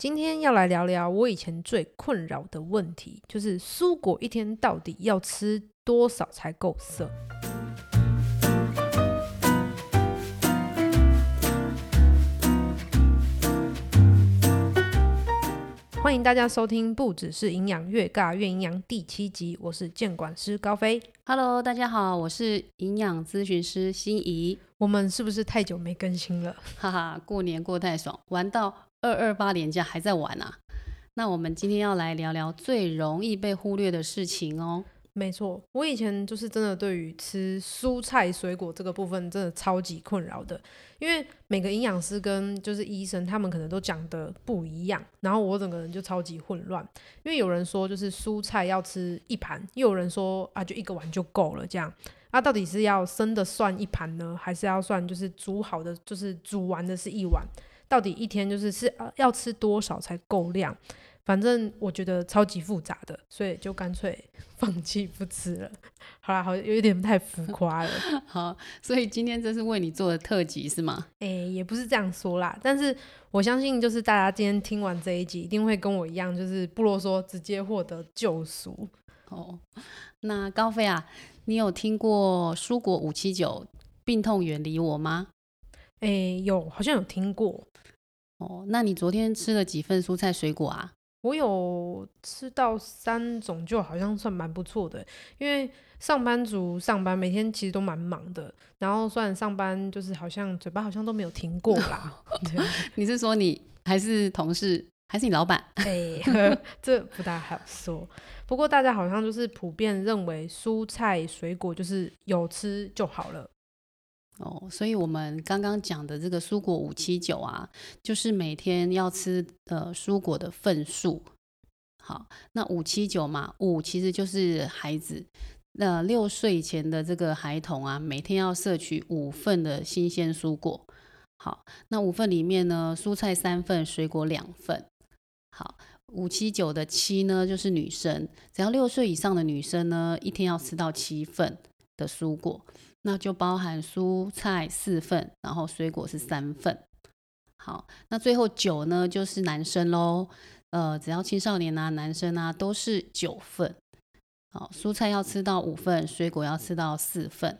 今天要来聊聊我以前最困扰的问题，就是蔬果一天到底要吃多少才够色？欢迎大家收听，不只是营养，越尬越营养第七集，我是监管师高飞。Hello，大家好，我是营养咨询师心怡。我们是不是太久没更新了？哈哈，过年过太爽，玩到二二八年假还在玩啊。那我们今天要来聊聊最容易被忽略的事情哦。没错，我以前就是真的对于吃蔬菜水果这个部分真的超级困扰的，因为每个营养师跟就是医生他们可能都讲的不一样，然后我整个人就超级混乱。因为有人说就是蔬菜要吃一盘，又有人说啊就一个碗就够了这样。那、到底是要生的算一盘呢，还是要算就是煮好的就是煮完的是一碗？到底一天就是是呃要吃多少才够量？反正我觉得超级复杂的，所以就干脆 放弃不吃了。好啦，好有一点太浮夸了，好，所以今天这是为你做的特辑是吗？诶、也不是这样说啦。但是我相信，就是大家今天听完这一集，一定会跟我一样，就是不啰嗦，直接获得救赎。哦，那高飞啊，你有听过蔬果五七九病痛远离我吗？诶、有好像有听过，哦，那你昨天吃了几份蔬菜水果啊？我有吃到三种，就好像算蛮不错的。因为上班族上班每天其实都蛮忙的，然后虽然上班就是好像嘴巴好像都没有停过啦。你是说你还是同事，还是你老板？哎、这不大好说。不过大家好像就是普遍认为蔬菜水果就是有吃就好了。哦，所以我们刚刚讲的这个蔬果五七九啊，就是每天要吃呃蔬果的份数。好，那五七九嘛，五其实就是孩子，那六岁以前的这个孩童啊，每天要摄取五份的新鲜蔬果。好，那五份里面呢，蔬菜三份，水果两份。好，五七九的七呢，就是女生，只要六岁以上的女生呢，一天要吃到七份的蔬果。那就包含蔬菜四份，然后水果是三份。好，那最后九呢，就是男生喽。呃，只要青少年啊、男生啊，都是九份。好，蔬菜要吃到五份，水果要吃到四份。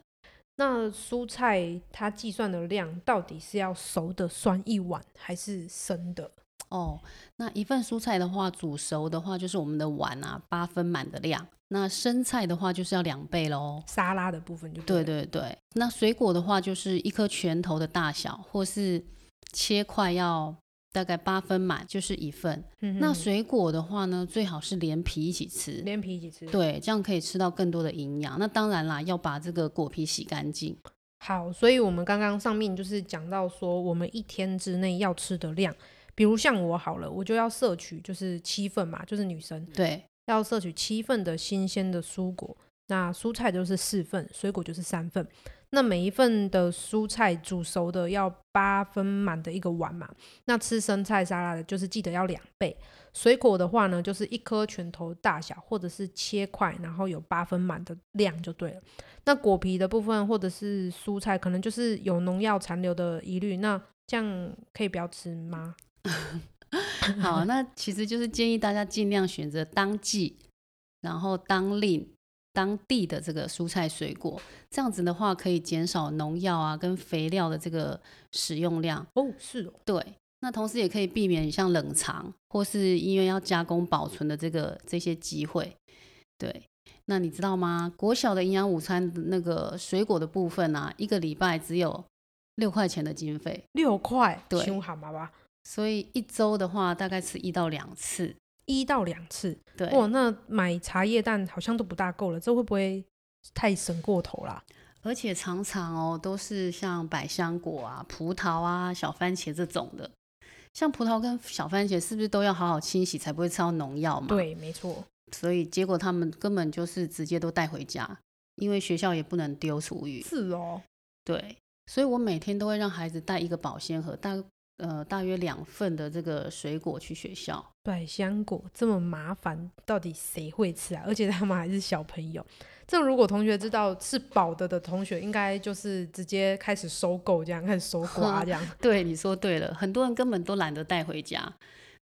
那蔬菜它计算的量到底是要熟的算一碗，还是生的？哦，那一份蔬菜的话，煮熟的话就是我们的碗啊，八分满的量。那生菜的话就是要两倍喽。沙拉的部分就对对对对，那水果的话就是一颗拳头的大小，或是切块要大概八分满，就是一份。那水果的话呢，最好是连皮一起吃，连皮一起吃。对，这样可以吃到更多的营养。那当然啦，要把这个果皮洗干净。好，所以我们刚刚上面就是讲到说，我们一天之内要吃的量，比如像我好了，我就要摄取就是七份嘛，就是女生对，要摄取七份的新鲜的蔬果，那蔬菜就是四份，水果就是三份。那每一份的蔬菜煮熟的要八分满的一个碗嘛，那吃生菜沙拉的就是记得要两倍。水果的话呢，就是一颗拳头大小，或者是切块，然后有八分满的量就对了。那果皮的部分或者是蔬菜，可能就是有农药残留的疑虑，那这样可以不要吃吗？好，那其实就是建议大家尽量选择当季，然后当令。当地的这个蔬菜水果，这样子的话可以减少农药啊跟肥料的这个使用量。哦，是哦，对，那同时也可以避免像冷藏或是因为要加工保存的这个这些机会。对，那你知道吗？国小的营养午餐那个水果的部分啊，一个礼拜只有六块钱的经费，六块，对凶好吗吧？所以一周的话大概吃一到两次。一到两次，对，哇，那买茶叶蛋好像都不大够了，这会不会太省过头啦？而且常常哦都是像百香果啊、葡萄啊、小番茄这种的。像葡萄跟小番茄是不是都要好好清洗，才不会吃到农药嘛？对，没错，所以结果他们根本就是直接都带回家，因为学校也不能丢厨余。是哦，对，所以我每天都会让孩子带一个保鲜盒，大呃大约两份的这个水果去学校。百香果这么麻烦，到底谁会吃啊？而且他们还是小朋友。这如果同学知道是饱的的同学，应该就是直接开始收购，这样开始收 刮这样。对，你说对了，很多人根本都懒得带回家。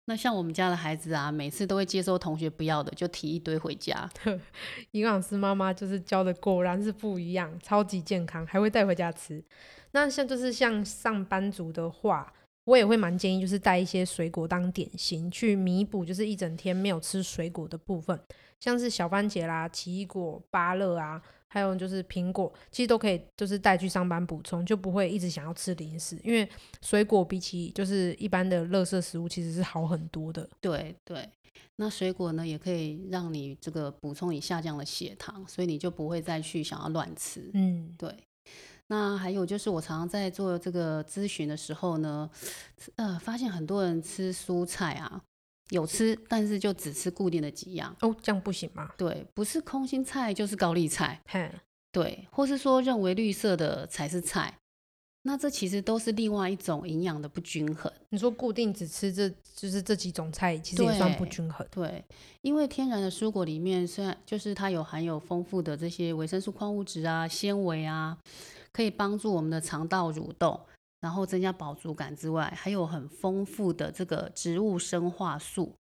那像我们家的孩子啊，每次都会接收同学不要的，就提一堆回家。营养师妈妈就是教的，果然是不一样，超级健康，还会带回家吃。那像就是像上班族的话，我也会蛮建议，就是带一些水果当点心，去弥补就是一整天没有吃水果的部分，像是小番茄啦、奇异果、芭乐啊。还有就是苹果，其实都可以，就是带去上班补充，就不会一直想要吃零食。因为水果比起就是一般的垃圾食物，其实是好很多的。对对，那水果呢，也可以让你这个补充你下降的血糖，所以你就不会再去想要乱吃。嗯，对。那还有就是我常常在做这个咨询的时候呢，呃，发现很多人吃蔬菜啊。有吃，但是就只吃固定的几样哦，这样不行吗？对，不是空心菜就是高丽菜，对，或是说认为绿色的才是菜，那这其实都是另外一种营养的不均衡。你说固定只吃这就是这几种菜，其实也算不均衡。对，因为天然的蔬果里面虽然就是它有含有丰富的这些维生素、矿物质啊、纤维啊，可以帮助我们的肠道蠕动。然后增加饱足感之外，还有很丰富的这个植物生化素。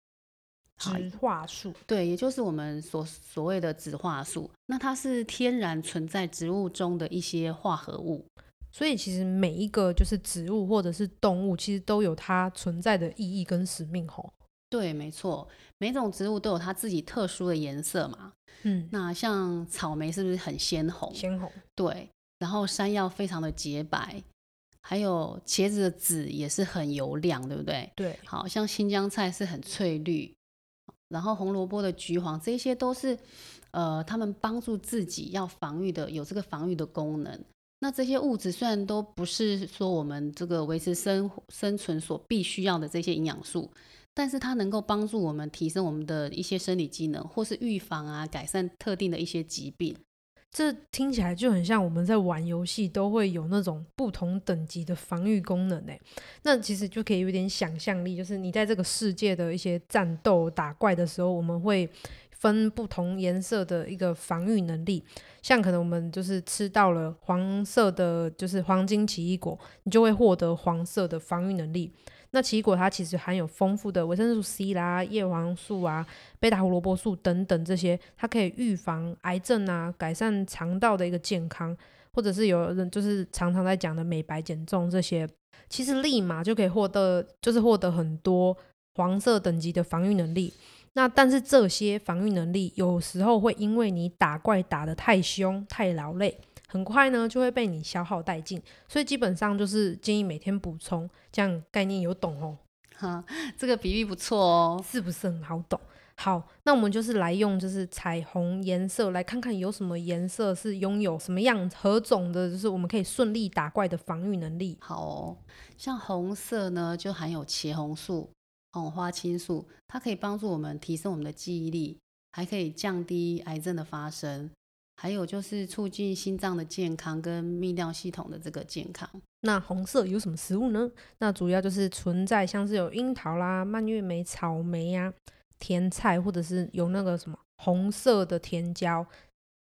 植化素，对，也就是我们所所谓的植化素。那它是天然存在植物中的一些化合物。所以其实每一个就是植物或者是动物，其实都有它存在的意义跟使命吼。对，没错，每种植物都有它自己特殊的颜色嘛。嗯，那像草莓是不是很鲜红？鲜红。对，然后山药非常的洁白。还有茄子的籽也是很油亮，对不对？对，好像新疆菜是很翠绿，然后红萝卜的橘黄，这些都是呃，他们帮助自己要防御的，有这个防御的功能。那这些物质虽然都不是说我们这个维持生生存所必须要的这些营养素，但是它能够帮助我们提升我们的一些生理机能，或是预防啊，改善特定的一些疾病。这听起来就很像我们在玩游戏都会有那种不同等级的防御功能诶，那其实就可以有点想象力，就是你在这个世界的一些战斗打怪的时候，我们会分不同颜色的一个防御能力，像可能我们就是吃到了黄色的，就是黄金奇异果，你就会获得黄色的防御能力。那奇异果它其实含有丰富的维生素 C 啦、叶黄素啊、贝塔胡萝卜素等等这些，它可以预防癌症啊，改善肠道的一个健康，或者是有人就是常常在讲的美白减重这些，其实立马就可以获得，就是获得很多黄色等级的防御能力。那但是这些防御能力有时候会因为你打怪打得太凶、太劳累。很快呢就会被你消耗殆尽，所以基本上就是建议每天补充，这样概念有懂哦？哈，这个比喻不错哦，是不是很好懂？好，那我们就是来用就是彩虹颜色来看看有什么颜色是拥有什么样何种的，就是我们可以顺利打怪的防御能力。好哦，像红色呢就含有茄红素、红花青素，它可以帮助我们提升我们的记忆力，还可以降低癌症的发生。还有就是促进心脏的健康跟泌尿系统的这个健康。那红色有什么食物呢？那主要就是存在像是有樱桃啦、蔓越莓、草莓呀、甜菜，或者是有那个什么红色的甜椒。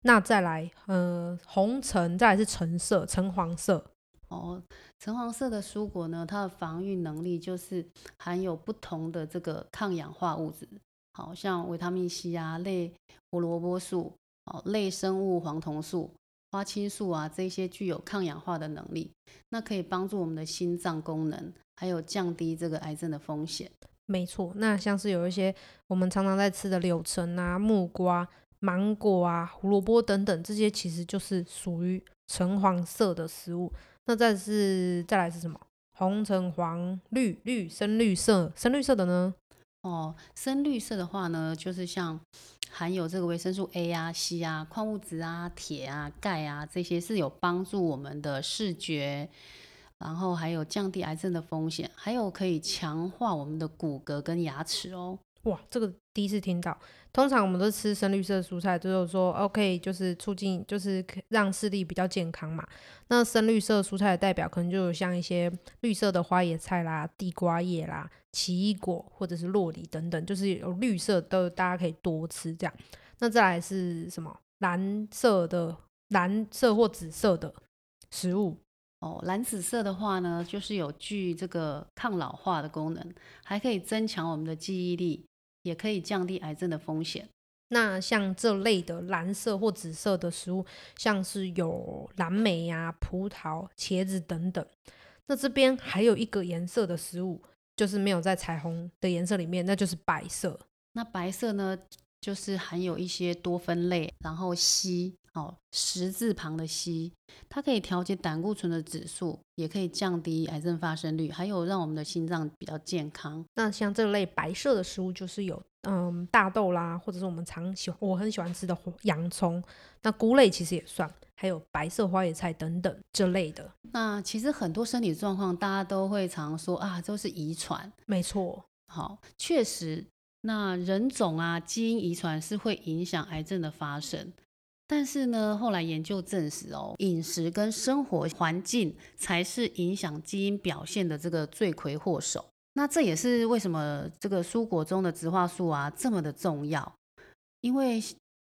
那再来，呃，红橙，再来是橙色、橙黄色。哦，橙黄色的蔬果呢，它的防御能力就是含有不同的这个抗氧化物质，好像维他命 C 啊、类胡萝卜素。哦，类生物黄酮素、花青素啊，这些具有抗氧化的能力，那可以帮助我们的心脏功能，还有降低这个癌症的风险。没错，那像是有一些我们常常在吃的柳橙啊、木瓜、芒果啊、胡萝卜等等，这些其实就是属于橙黄色的食物。那再是再来是什么？红、橙、黄、绿、绿、深绿色，深绿色的呢？哦，深绿色的话呢，就是像含有这个维生素 A 啊、C 啊、矿物质啊、铁啊、钙啊这些，是有帮助我们的视觉，然后还有降低癌症的风险，还有可以强化我们的骨骼跟牙齿哦。哇，这个第一次听到。通常我们都吃深绿色蔬菜，就是说 OK，就是促进，就是让视力比较健康嘛。那深绿色蔬菜的代表可能就有像一些绿色的花椰菜啦、地瓜叶啦、奇异果或者是洛梨等等，就是有绿色的，大家可以多吃这样。那再来是什么？蓝色的、蓝色或紫色的食物。哦，蓝紫色的话呢，就是有具这个抗老化的功能，还可以增强我们的记忆力，也可以降低癌症的风险。那像这类的蓝色或紫色的食物，像是有蓝莓呀、葡萄、茄子等等。那这边还有一个颜色的食物，就是没有在彩虹的颜色里面，那就是白色。那白色呢，就是含有一些多酚类，然后硒。哦，十字旁的硒，它可以调节胆固醇的指数，也可以降低癌症发生率，还有让我们的心脏比较健康。那像这类白色的食物，就是有嗯大豆啦，或者是我们常喜欢我很喜欢吃的洋葱。那菇类其实也算，还有白色花椰菜等等这类的。那其实很多身体状况，大家都会常说啊，都是遗传。没错，好，确实，那人种啊，基因遗传是会影响癌症的发生。但是呢，后来研究证实哦，饮食跟生活环境才是影响基因表现的这个罪魁祸首。那这也是为什么这个蔬果中的植化素啊这么的重要，因为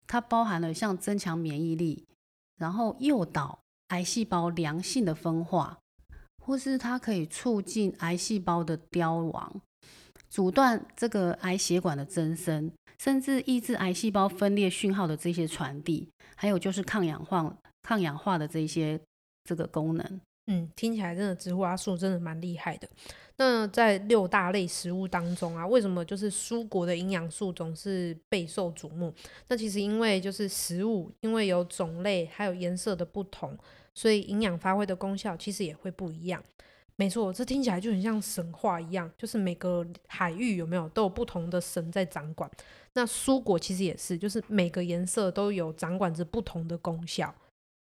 它包含了像增强免疫力，然后诱导癌细胞良性的分化，或是它可以促进癌细胞的凋亡，阻断这个癌血管的增生。甚至抑制癌细胞分裂讯号的这些传递，还有就是抗氧化、抗氧化的这些这个功能。嗯，听起来真的植物阿素真的蛮厉害的。那在六大类食物当中啊，为什么就是蔬果的营养素总是备受瞩目？那其实因为就是食物因为有种类还有颜色的不同，所以营养发挥的功效其实也会不一样。没错，这听起来就很像神话一样，就是每个海域有没有都有不同的神在掌管。那蔬果其实也是，就是每个颜色都有掌管着不同的功效。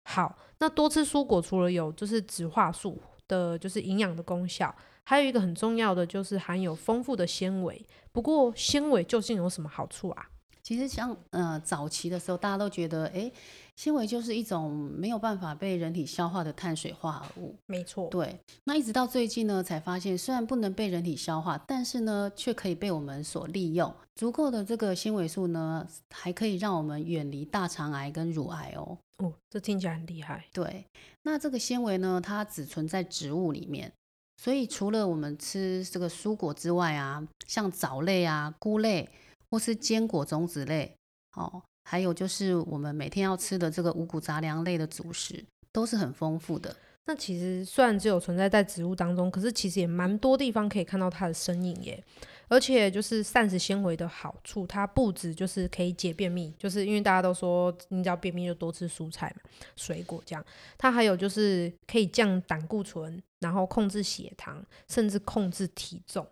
好，那多吃蔬果除了有就是植化素的，就是营养的功效，还有一个很重要的就是含有丰富的纤维。不过纤维究竟有什么好处啊？其实像呃早期的时候，大家都觉得哎。纤维就是一种没有办法被人体消化的碳水化合物，没错。对，那一直到最近呢，才发现虽然不能被人体消化，但是呢，却可以被我们所利用。足够的这个纤维素呢，还可以让我们远离大肠癌跟乳癌哦。哦，这听起来很厉害。对，那这个纤维呢，它只存在植物里面，所以除了我们吃这个蔬果之外啊，像藻类啊、菇类或是坚果种子类，哦。还有就是我们每天要吃的这个五谷杂粮类的主食都是很丰富的。那其实虽然只有存在在植物当中，可是其实也蛮多地方可以看到它的身影耶。而且就是膳食纤维的好处，它不止就是可以解便秘，就是因为大家都说你只要便秘就多吃蔬菜嘛、水果这样。它还有就是可以降胆固醇，然后控制血糖，甚至控制体重。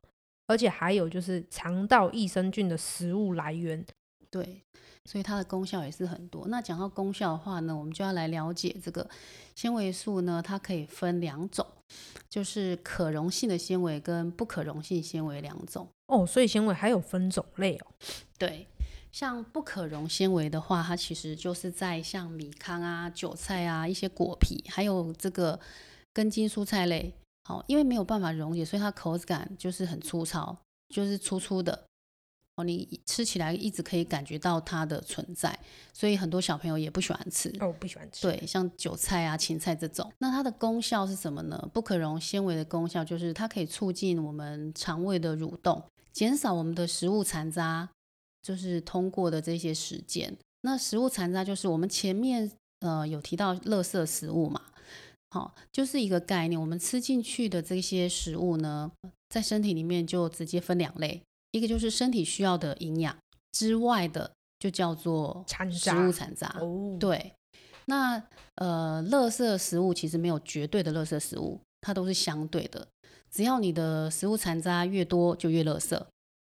而且还有就是肠道益生菌的食物来源。对。所以它的功效也是很多。那讲到功效的话呢，我们就要来了解这个纤维素呢，它可以分两种，就是可溶性的纤维跟不可溶性纤维两种。哦，所以纤维还有分种类哦。对，像不可溶纤维的话，它其实就是在像米糠啊、韭菜啊、一些果皮，还有这个根茎蔬菜类。好，因为没有办法溶解，所以它口感就是很粗糙，就是粗粗的。哦，你吃起来一直可以感觉到它的存在，所以很多小朋友也不喜欢吃。哦，不喜欢吃。对，像韭菜啊、芹菜这种，那它的功效是什么呢？不可溶纤维的功效就是它可以促进我们肠胃的蠕动，减少我们的食物残渣，就是通过的这些时间。那食物残渣就是我们前面呃有提到垃圾食物嘛，好，就是一个概念。我们吃进去的这些食物呢，在身体里面就直接分两类。一个就是身体需要的营养之外的，就叫做食物残渣。对，那呃，垃圾食物其实没有绝对的垃圾食物，它都是相对的。只要你的食物残渣越多，就越垃圾；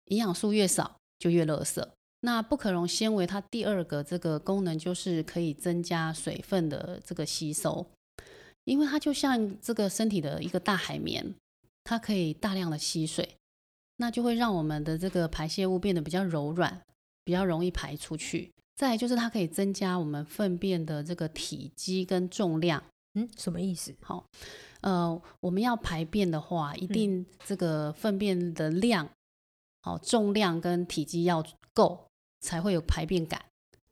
营养素越少，就越垃圾。那不可溶纤维它第二个这个功能就是可以增加水分的这个吸收，因为它就像这个身体的一个大海绵，它可以大量的吸水。那就会让我们的这个排泄物变得比较柔软，比较容易排出去。再就是它可以增加我们粪便的这个体积跟重量。嗯，什么意思？好，呃，我们要排便的话，一定这个粪便的量，好，重量跟体积要够，才会有排便感。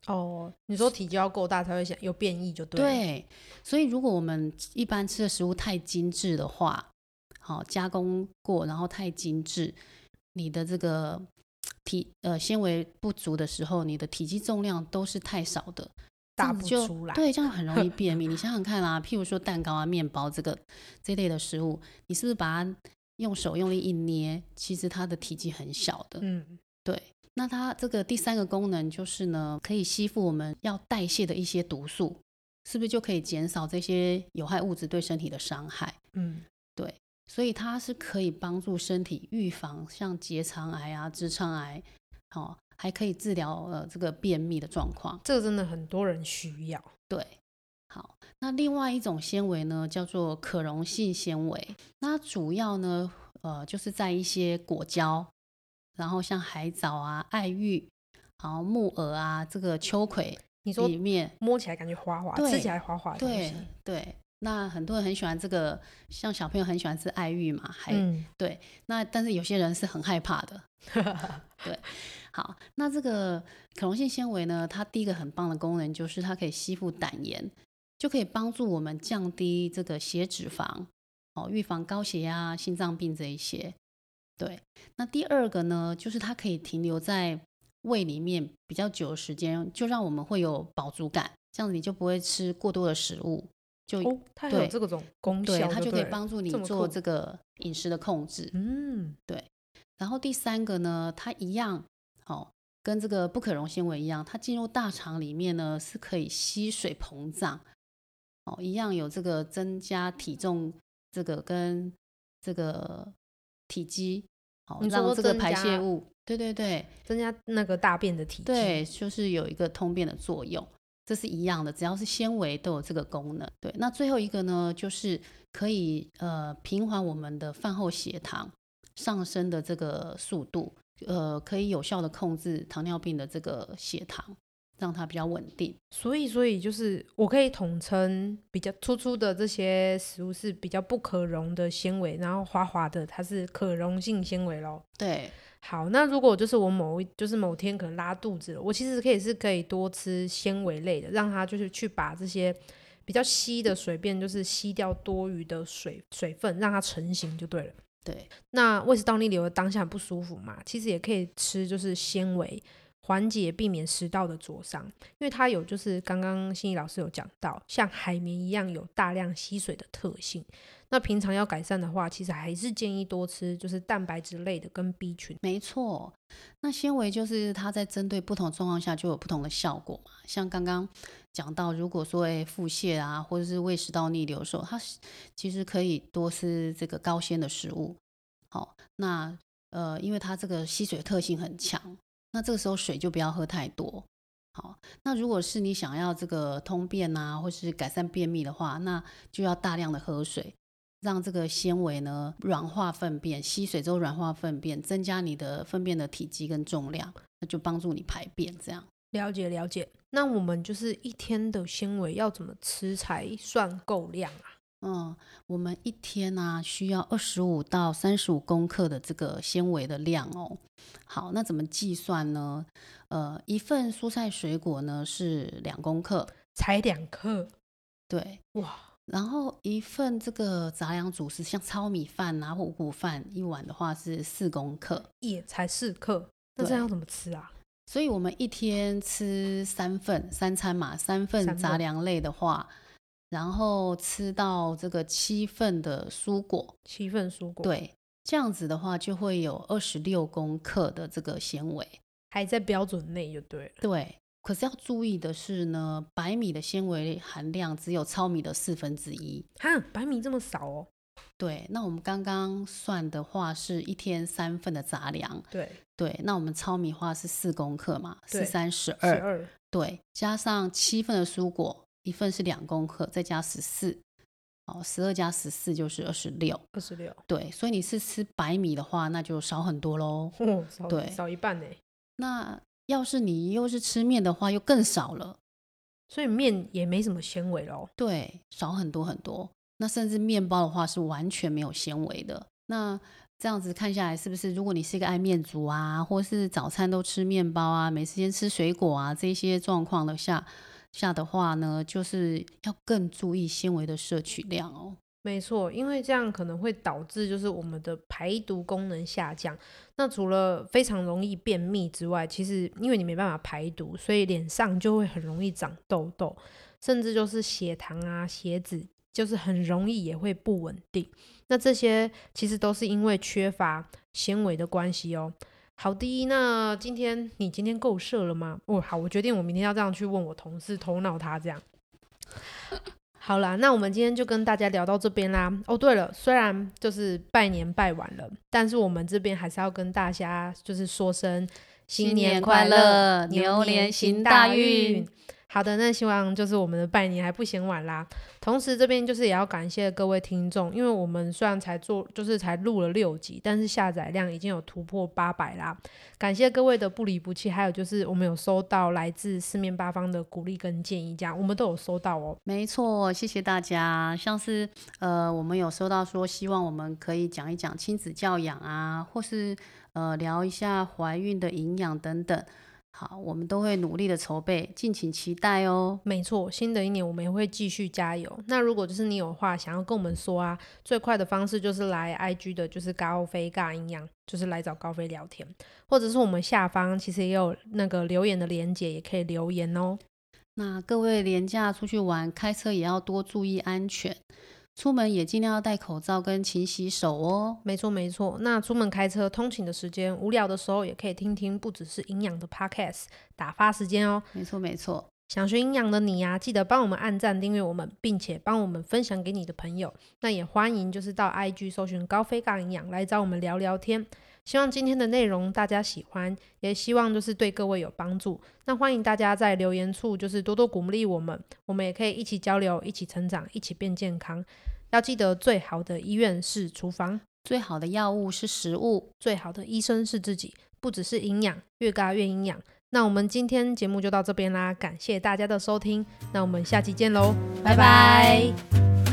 哦，你说体积要够大才会想有变异就对了。对，所以如果我们一般吃的食物太精致的话，好加工过，然后太精致，你的这个体呃纤维不足的时候，你的体积重量都是太少的，这打样子就不出来。对，这样很容易便秘。你想想看啊，譬如说蛋糕啊、面包这个这类的食物，你是不是把它用手用力一捏，其实它的体积很小的。嗯，对，那它这个第三个功能就是呢，可以吸附我们要代谢的一些毒素，是不是就可以减少这些有害物质对身体的伤害？嗯，对，所以它是可以帮助身体预防像结肠癌啊、直肠癌，哦，还可以治疗呃这个便秘的状况。这个真的很多人需要。对，好，那另外一种纤维呢，叫做可溶性纤维，那它主要呢，呃，就是在一些果胶，然后像海藻啊、爱玉，然后木耳啊，这个秋葵你说里面，摸起来感觉滑滑，对吃起来滑滑的东对。对。那很多人很喜欢这个，像小朋友很喜欢吃爱玉嘛，还、嗯，对。那但是有些人是很害怕的，对。好，那这个可溶性纤维呢，它第一个很棒的功能就是它可以吸附胆盐，就可以帮助我们降低这个血脂肪，哦，预防高血压、心脏病这一些。对，那第二个呢，就是它可以停留在胃里面比较久的时间，就让我们会有饱足感，这样子你就不会吃过多的食物，就、哦，它有对这个种功对效，它就可以帮助你做这个饮食的控制。嗯，对然后第三个呢，它一样哦，跟这个不可溶纤维一样，它进入大肠里面呢是可以吸水膨胀，哦，一样有这个增加体重，这个跟这个体积，哦你，说让这个排泄物，对对对增加那个大便的体积。对，就是有一个通便的作用。这是一样的，只要是纤维都有这个功能。对，那最后一个呢，就是可以呃平缓我们的饭后血糖上升的这个速度，呃，可以有效的控制糖尿病的这个血糖，让它比较稳定。所以，所以就是我可以统称比较突出的这些食物是比较不可溶的纤维，然后滑滑的它是可溶性纤维咯。对，好，那如果就是我某一就是某天可能拉肚子了，我其实可以是可以多吃纤维类的，让它就是去把这些比较稀的水便就是吸掉多余的水水分，让它成型就对了。对，那胃食道逆流的当下很不舒服嘛，其实也可以吃就是纤维，缓解避免食道的灼伤，因为它有就是刚刚心怡老师有讲到，像海绵一样有大量吸水的特性。那平常要改善的话，其实还是建议多吃就是蛋白质类的跟 B 群。没错。那纤维就是它在针对不同状况下就有不同的效果嘛。像刚刚讲到，如果说诶腹泻啊，或者是胃食道逆流的时候，它其实可以多吃这个高纤的食物。好，那呃，因为它这个吸水特性很强，那这个时候水就不要喝太多。好，那如果是你想要这个通便啊，或是改善便秘的话，那就要大量的喝水。让这个纤维呢软化粪便，吸水之后软化粪便，增加你的粪便的体积跟重量，那就帮助你排便。这样了解了解。那我们就是一天的纤维要怎么吃才算够量啊？嗯，我们一天呢、需要二十五到三十五公克的这个纤维的量哦。好，那怎么计算呢？呃，一份蔬菜水果呢是两公克，才两克，对。哇，然后一份这个杂粮主食，像糙米饭啊或五谷饭，一碗的话是四公克。也才四克，那这对样要怎么吃啊？所以我们一天吃三份三餐嘛，三份杂粮类的话，然后吃到这个七份的蔬果，七份蔬果，，对，这样子的话就会有二十六公克的这个纤维。还在标准内就对了。对，可是要注意的是呢，白米的纤维含量只有糙米的四分之一。哈，白米这么少哦？对，那我们刚刚算的话是一天三份的杂粮，对，对，那我们糙米话是四公克嘛，对四三十二，对，加上七份的蔬果，一份是两公克，再加十四，哦，十二加十四就是二十六。二十六，对，所以你是吃白米的话，那就少很多喽。哦，少对少一半呢。那要是你又是吃面的话，又更少了。所以面也没什么纤维喽。对，少很多很多。那甚至面包的话是完全没有纤维的。那这样子看下来，是不是如果你是一个爱面族啊，或是早餐都吃面包啊，没时间吃水果啊，这些状况的下下的话呢，就是要更注意纤维的摄取量哦。没错，因为这样可能会导致就是我们的排毒功能下降。那除了非常容易便秘之外，其实因为你没办法排毒，所以脸上就会很容易长痘痘，甚至就是血糖啊、血脂。就是很容易也会不稳定，那这些其实都是因为缺乏纤维的关系哦。好的，那今天你今天够射了吗？哦，好，我决定我明天要这样去问我同事，头脑他这样。好啦，那我们今天就跟大家聊到这边啦。哦，对了，虽然就是拜年拜完了，但是我们这边还是要跟大家就是说声新年快乐，牛年行大运。好的，那希望就是我们的拜年还不嫌晚啦。同时这边就是也要感谢各位听众，因为我们虽然才做，就是才录了六集，但是下载量已经有突破八百啦。感谢各位的不离不弃，还有就是我们有收到来自四面八方的鼓励跟建议，这样我们都有收到哦。没错，谢谢大家。像是呃，我们有收到说希望我们可以讲一讲亲子教养啊，或是呃聊一下怀孕的营养等等。好，我们都会努力的筹备，敬请期待哦。没错，新的一年我们也会继续加油。那如果就是你有话想要跟我们说啊，最快的方式就是来 IG 的，就是高飞尬营养，就是来找高飞聊天，或者是我们下方其实也有那个留言的连接，也可以留言哦。那各位廉价出去玩，开车也要多注意安全。出门也尽量要戴口罩跟勤洗手哦。没错没错，那出门开车通勤的时间，无聊的时候也可以听听不只是营养的 podcast，打发时间哦。没错没错，想学营养的你呀，记得帮我们按赞订阅我们，并且帮我们分享给你的朋友。那也欢迎就是到 IG 搜寻高飞杠营养来找我们聊聊天。希望今天的内容大家喜欢，也希望就是对各位有帮助。那欢迎大家在留言处就是多多鼓励我们，我们也可以一起交流，一起成长，一起变健康。要记得，最好的医院是厨房，最好的药物是食物，最好的医生是自己。不只是营养，越嘎越营养。那我们今天节目就到这边啦，感谢大家的收听，那我们下期见喽，拜拜。